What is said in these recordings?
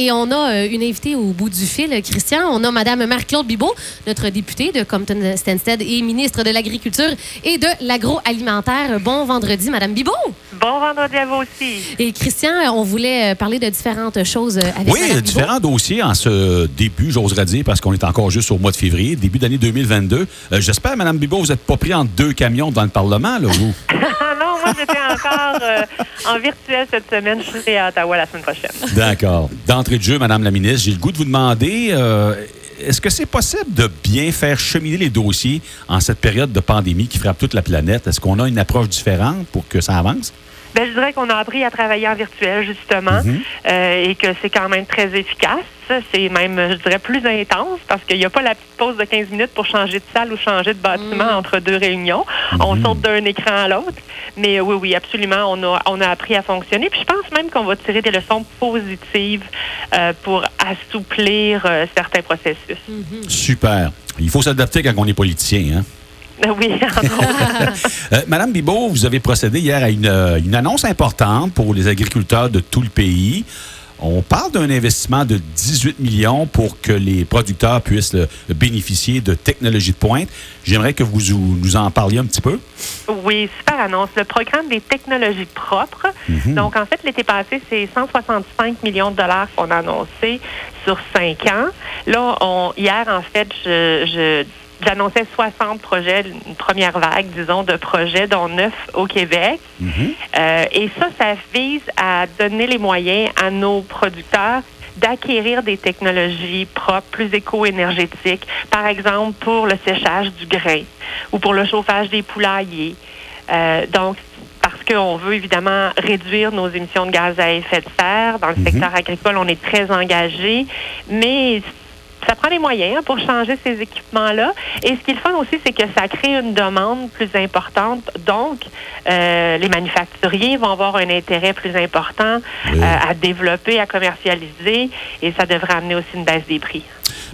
Et on a euh, une invitée au bout du fil, Christian. On a Madame Marie-Claude Bibot, notre députée de Compton-Stanstead et ministre de l'Agriculture et de l'Agroalimentaire. Bon vendredi, Madame Bibot. Bon vendredi à vous aussi. Et Christian, on voulait euh, parler de différentes choses euh, avec Oui, différents dossiers en ce début, j'oserais dire, parce qu'on est encore juste au mois de février, début d'année 2022. Euh, J'espère, Madame Bibot, vous n'êtes pas pris en deux camions dans le Parlement, là, vous? Moi j'étais encore euh, en virtuel cette semaine. Je serai à Ottawa la semaine prochaine. D'accord. D'entrée de jeu, Madame la ministre, j'ai le goût de vous demander, euh, est-ce que c'est possible de bien faire cheminer les dossiers en cette période de pandémie qui frappe toute la planète? Est-ce qu'on a une approche différente pour que ça avance? Ben, je dirais qu'on a appris à travailler en virtuel, justement, Mhm. euh, et que c'est quand même très efficace. C'est même, je dirais, plus intense parce qu'il n'y a pas la petite pause de 15 minutes pour changer de salle ou changer de bâtiment entre deux réunions. On saute d'un écran à l'autre. Mais oui, oui, absolument, on a, on a appris à fonctionner. Puis je pense même qu'on va tirer des leçons positives euh, pour assouplir euh, certains processus. Super. Il faut s'adapter quand on est politicien, hein? Oui. Euh, Madame Bibot, vous avez procédé hier à une, euh, une annonce importante pour les agriculteurs de tout le pays. On parle d'un investissement de 18 millions pour que les producteurs puissent bénéficier de technologies de pointe. J'aimerais que vous nous en parliez un petit peu. Oui, super annonce. Le programme des technologies propres. Donc, en fait, l'été passé, c'est 165 millions de dollars qu'on a annoncé sur cinq ans. Là, on, hier, en fait, je, je- j'annonçais 60 projets, une première vague, disons, de projets, dont 9 au Québec. Euh, et ça, ça vise à donner les moyens à nos producteurs d'acquérir des technologies propres, plus éco-énergétiques, par exemple pour le séchage du grain ou pour le chauffage des poulaillers. Euh, donc, parce qu'on veut évidemment réduire nos émissions de gaz à effet de serre. Dans le secteur agricole, on est très engagé, mais ça prend les moyens hein, pour changer ces équipements-là. Et ce qui est le fun aussi, c'est que ça crée une demande plus importante. Donc, euh, les manufacturiers vont avoir un intérêt plus important Oui. euh, à développer, à commercialiser, et ça devrait amener aussi une baisse des prix.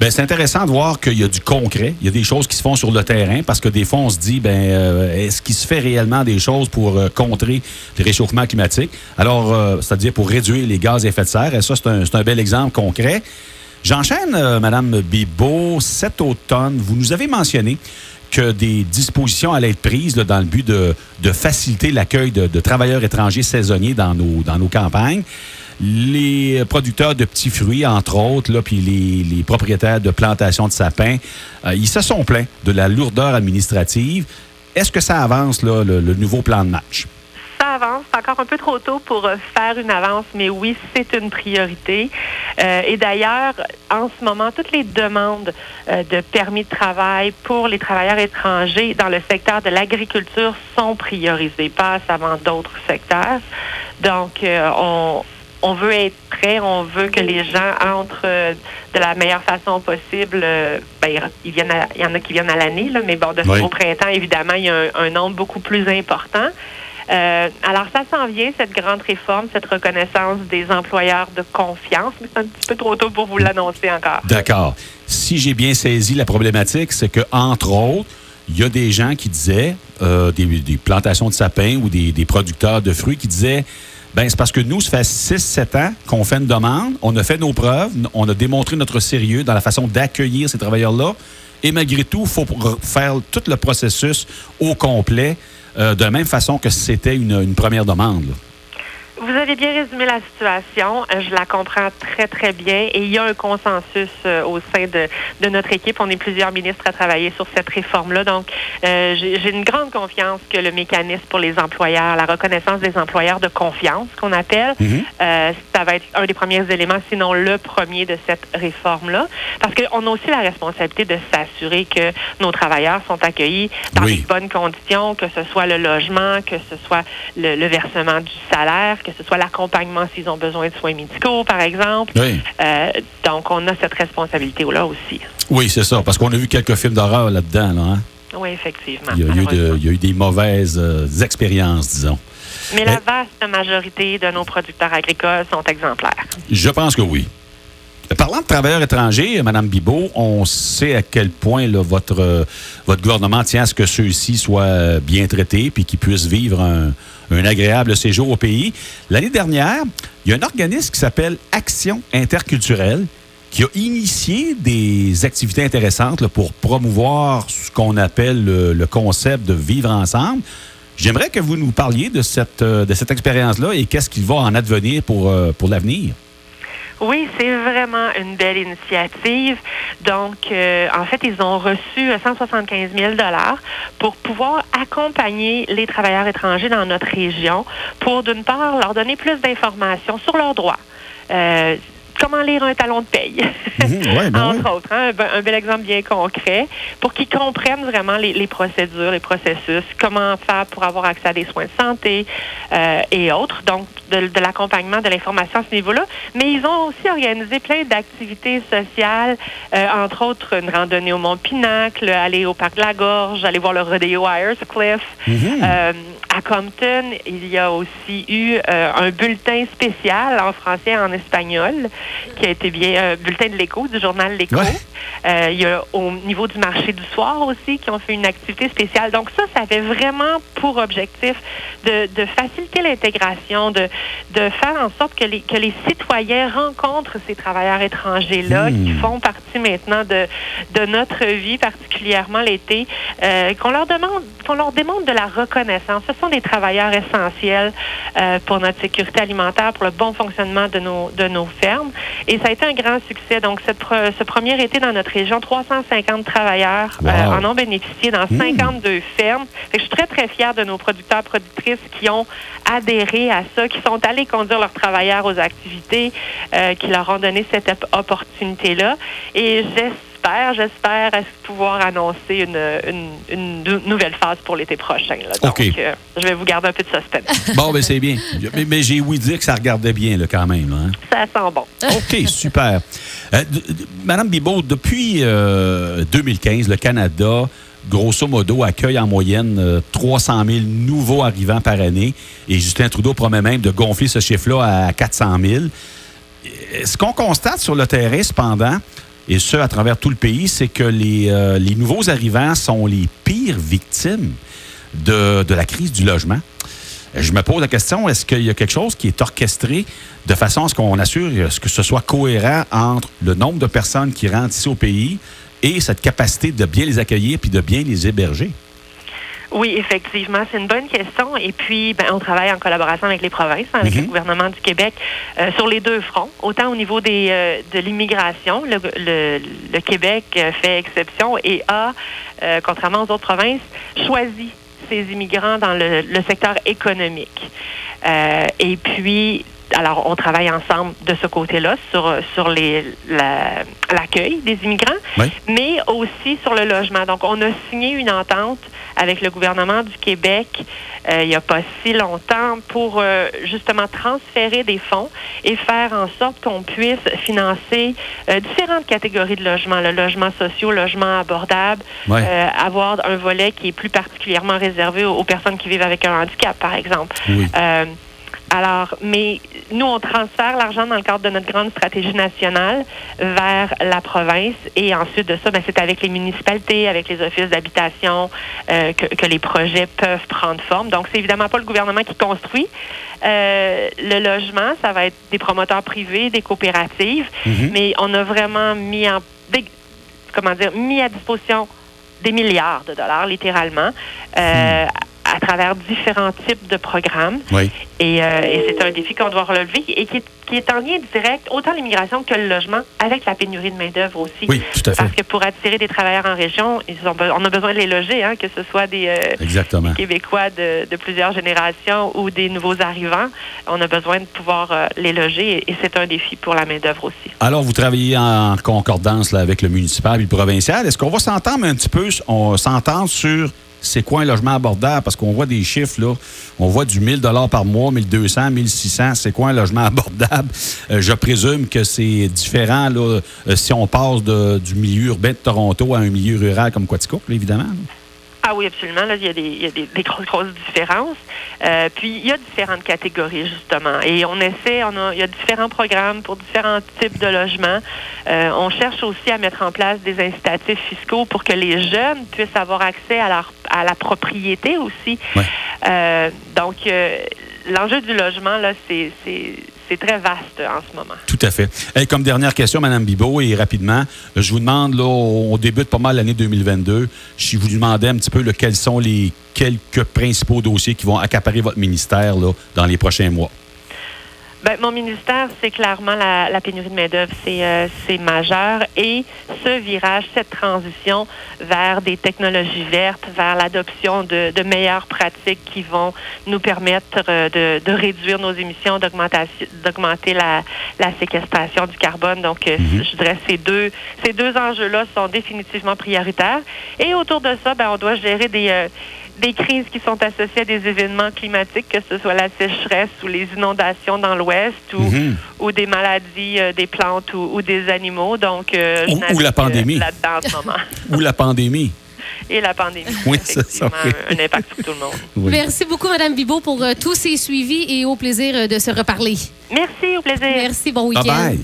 Ben, c'est intéressant de voir qu'il y a du concret. Il y a des choses qui se font sur le terrain parce que des fois, on se dit, ben, euh, est-ce qu'il se fait réellement des choses pour euh, contrer le réchauffement climatique? Alors, euh, c'est-à-dire pour réduire les gaz à effet de serre. Et ça, c'est un, c'est un bel exemple concret. J'enchaîne, euh, Madame Bibot. Cet automne, vous nous avez mentionné que des dispositions allaient être prises dans le but de, faciliter l'accueil de, travailleurs étrangers saisonniers dans nos, campagnes. Les producteurs de petits fruits, entre autres, puis les, propriétaires de plantations de sapins, euh, ils se sont plaints de la lourdeur administrative. Est-ce que ça avance, le nouveau plan de match? Avance. C'est encore un peu trop tôt pour euh, faire une avance, mais oui, c'est une priorité. Euh, et d'ailleurs, en ce moment, toutes les demandes euh, de permis de travail pour les travailleurs étrangers dans le secteur de l'agriculture sont priorisées, passent avant d'autres secteurs. Donc, euh, on, on veut être prêt, on veut que les gens entrent de la meilleure façon possible. Ben, il y en a qui viennent à l'année, mais bon, de Oui. au printemps, évidemment, il y a un, un nombre beaucoup plus important. Euh, alors, ça s'en vient, cette grande réforme, cette reconnaissance des employeurs de confiance, mais c'est un petit peu trop tôt pour vous l'annoncer encore. D'accord. Si j'ai bien saisi la problématique, c'est que entre autres, il y a des gens qui disaient, euh, des, plantations de sapins ou des, des producteurs de fruits qui disaient, ben c'est parce que nous, ça fait 6-7 ans qu'on fait une demande, on a fait nos preuves, on a démontré notre sérieux dans la façon d'accueillir ces travailleurs-là, et malgré tout, il faut re- faire tout le processus au complet, euh, de la même façon que c'était une, première demande. Vous avez bien résumé la situation. Euh, Je la comprends très, très bien. Et il y a un consensus euh, au sein de, de notre équipe. On est plusieurs ministres à travailler sur cette réforme-là. Donc, euh, j'ai une grande confiance que le mécanisme pour les employeurs, la reconnaissance des employeurs de confiance, qu'on appelle, euh, ça va être un des premiers éléments, sinon le premier de cette réforme-là. Parce qu'on a aussi la responsabilité de s'assurer que nos travailleurs sont accueillis dans Oui. les bonnes conditions, que ce soit le logement, que ce soit le, le versement du salaire, que ce soit l'accompagnement s'ils ont besoin de soins médicaux, par exemple. Oui. Euh, donc, on a cette responsabilité-là aussi. Oui, c'est ça, parce qu'on a vu quelques films d'horreur là-dedans. Là, hein? Oui, effectivement. Il y, a, eu de- malheureusement. il y a eu des mauvaises euh, expériences, disons. Mais la Eh. vaste majorité de nos producteurs agricoles sont exemplaires. Je pense que oui. Parlant de travailleurs étrangers, Mme Bibot, on sait à quel point votre, euh, votre gouvernement tient à ce que ceux-ci soient bien traités puis qu'ils puissent vivre un, un agréable séjour au pays. L'année dernière, il y a un organisme qui s'appelle Action interculturelle qui a initié des activités intéressantes pour promouvoir ce qu'on appelle le, concept de vivre ensemble. J'aimerais que vous nous parliez de cette, euh, de cette expérience-là et qu'est-ce qu'il va en advenir pour, euh, pour l'avenir. Oui, c'est vraiment une belle initiative. Donc, euh, en fait, ils ont reçu 175 000 dollars pour pouvoir accompagner les travailleurs étrangers dans notre région pour, d'une part, leur donner plus d'informations sur leurs droits. Euh, comment lire un talon de paye, ben entre autres. Hein, un, bel exemple bien concret pour qu'ils comprennent vraiment les, procédures, les processus, comment faire pour avoir accès à des soins de santé euh, et autres. Donc, de, l'accompagnement, de l'information à ce niveau-là. Mais ils ont aussi organisé plein d'activités sociales, euh, entre autres une randonnée au Mont Pinacle, aller au Parc de la Gorge, aller voir le rodeo à Cliff. Mhm. Euh, à Compton, il y a aussi eu un bulletin spécial en français et en espagnol qui a été bien, un bulletin de l'écho, du journal L'écho. Euh, il y a au niveau du marché du soir aussi qui ont fait une activité spéciale. Donc ça, ça avait vraiment pour objectif de, de faciliter l'intégration, de, de faire en sorte que les, que les citoyens rencontrent ces travailleurs étrangers-là qui hmm. font partie maintenant de, de notre vie, particulièrement l'été, euh, qu'on leur demande, qu'on leur démontre de la reconnaissance. Ce sont des travailleurs essentiels euh, pour notre sécurité alimentaire, pour le bon fonctionnement de nos, de nos fermes. Et ça a été un grand succès. Donc, cette, ce premier été dans notre région, 350 travailleurs euh, en ont bénéficié dans 52 hmm. fermes. je suis très, très fière de nos producteurs productrices qui ont adhéré à ça, qui sont allés conduire leurs travailleurs aux activités, euh, qui leur ont donné cette opportunité-là. Et j'espère j'espère, j'espère pouvoir annoncer une, nouvelle phase pour l'été prochain. Donc, euh, je vais vous garder un peu de suspense. Bon, ben c'est bien. Mais, j'ai oui dit que ça regardait bien là, quand même. Hein. Ça sent bon. OK, super. Euh, Madame Bibot, depuis 2015, euh, le Canada grosso modo, accueille en moyenne 300 000 nouveaux arrivants par année. Et Justin Trudeau promet même de gonfler ce chiffre-là à 400 000. Ce qu'on constate sur le terrain, cependant, et ce, à travers tout le pays, c'est que les, euh, nouveaux arrivants sont les pires victimes de, de la crise du logement. Je me pose la question, est-ce qu'il y a quelque chose qui est orchestré de façon à ce qu'on assure que ce soit cohérent entre le nombre de personnes qui rentrent ici au pays et cette capacité de bien les accueillir puis de bien les héberger? Oui, effectivement, c'est une bonne question. Et puis, ben, on travaille en collaboration avec les provinces, avec le mhm. gouvernement du Québec, euh, sur les deux fronts. Autant au niveau des, euh, de l'immigration, le, le, Québec euh, fait exception et a, contrairement aux autres provinces, choisi ses immigrants dans le, le secteur économique. et puis, alors, on travaille ensemble de ce côté-là sur, sur les, l'accueil des immigrants, mais aussi sur le logement. Donc, on a signé une entente avec le gouvernement du Québec euh, il n'y a pas si longtemps pour euh, justement transférer des fonds et faire en sorte qu'on puisse financer euh, différentes catégories de logements, le logement social, le logement abordable, avoir un volet qui est plus particulièrement réservé aux, personnes qui vivent avec un handicap, par exemple. Alors, mais nous, on transfère l'argent dans le cadre de notre grande stratégie nationale vers la province et ensuite de ça, ben, c'est avec les municipalités, avec les offices d'habitation euh, que, les projets peuvent prendre forme. Donc, c'est évidemment pas le gouvernement qui construit. Euh, le logement, ça va être des promoteurs privés, des coopératives, mm-hmm. mais on a vraiment mis en comment dire mis à disposition des milliards de dollars, littéralement. Euh, mm à travers différents types de programmes. Oui. Et, euh, et c'est un défi qu'on doit relever et qui est, qui est, en lien direct, autant l'immigration que le logement, avec la pénurie de main-d'œuvre aussi. Oui, tout à fait. Parce que pour attirer des travailleurs en région, ils ont, on a besoin de les loger, hein, que ce soit des, euh, Québécois de, de, plusieurs générations ou des nouveaux arrivants. On a besoin de pouvoir euh, les loger et, c'est un défi pour la main-d'œuvre aussi. Alors, vous travaillez en concordance là, avec le municipal et le provincial. Est-ce qu'on va s'entendre un petit peu, on s'entend sur c'est quoi un logement abordable? Parce qu'on voit des chiffres, là. On voit du 1000 par mois, 1200, 1600. C'est quoi un logement abordable? Euh, je présume que c'est différent, là, euh, si on passe du milieu urbain de Toronto à un milieu rural comme Quaticook, évidemment. Ah oui, absolument. Là, il y a des, il y a des, des grosses, grosses différences. Euh, puis, il y a différentes catégories, justement. Et on essaie, on a, il y a différents programmes pour différents types de logements. Euh, on cherche aussi à mettre en place des incitatifs fiscaux pour que les jeunes puissent avoir accès à, leur, à la propriété aussi. Ouais. Euh, donc, euh, l'enjeu du logement, là, c'est, c'est, très vaste en ce moment. Tout à fait. Hey, comme dernière question, Mme Bibot, et rapidement, je vous demande, là, on débute pas mal l'année 2022. Si vous demandez un petit peu là, quels sont les quelques principaux dossiers qui vont accaparer votre ministère là, dans les prochains mois? Ben, mon ministère, c'est clairement la, la pénurie de main-d'œuvre, c'est euh, c'est majeur. Et ce virage, cette transition vers des technologies vertes, vers l'adoption de, de meilleures pratiques qui vont nous permettre euh, de, de réduire nos émissions, d'augmenter la, la séquestration du carbone. Donc, euh, je dirais ces deux, ces deux enjeux-là sont définitivement prioritaires. Et autour de ça, ben, on doit gérer des, euh, des crises qui sont associées à des événements climatiques, que ce soit la sécheresse ou les inondations dans l'Ouest ou, Mhm. ou des maladies euh, des plantes ou, ou des animaux. Donc, euh, je Ou- la pandémie. là-dedans en ce moment. Ou la pandémie. Et la pandémie. Oui, c'est ça, oui. un impact sur tout le monde. Oui. Merci beaucoup, Mme Bibot, pour euh, tous ces suivis et au plaisir euh, de se reparler. Merci, au plaisir. Merci, bon Bye week-end. bye.